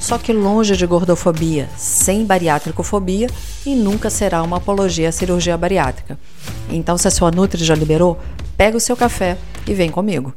só que longe de gordofobia, sem bariátricofobia e nunca será uma apologia à cirurgia bariátrica. Então, se a sua Nutri já liberou, pega o seu café e vem comigo.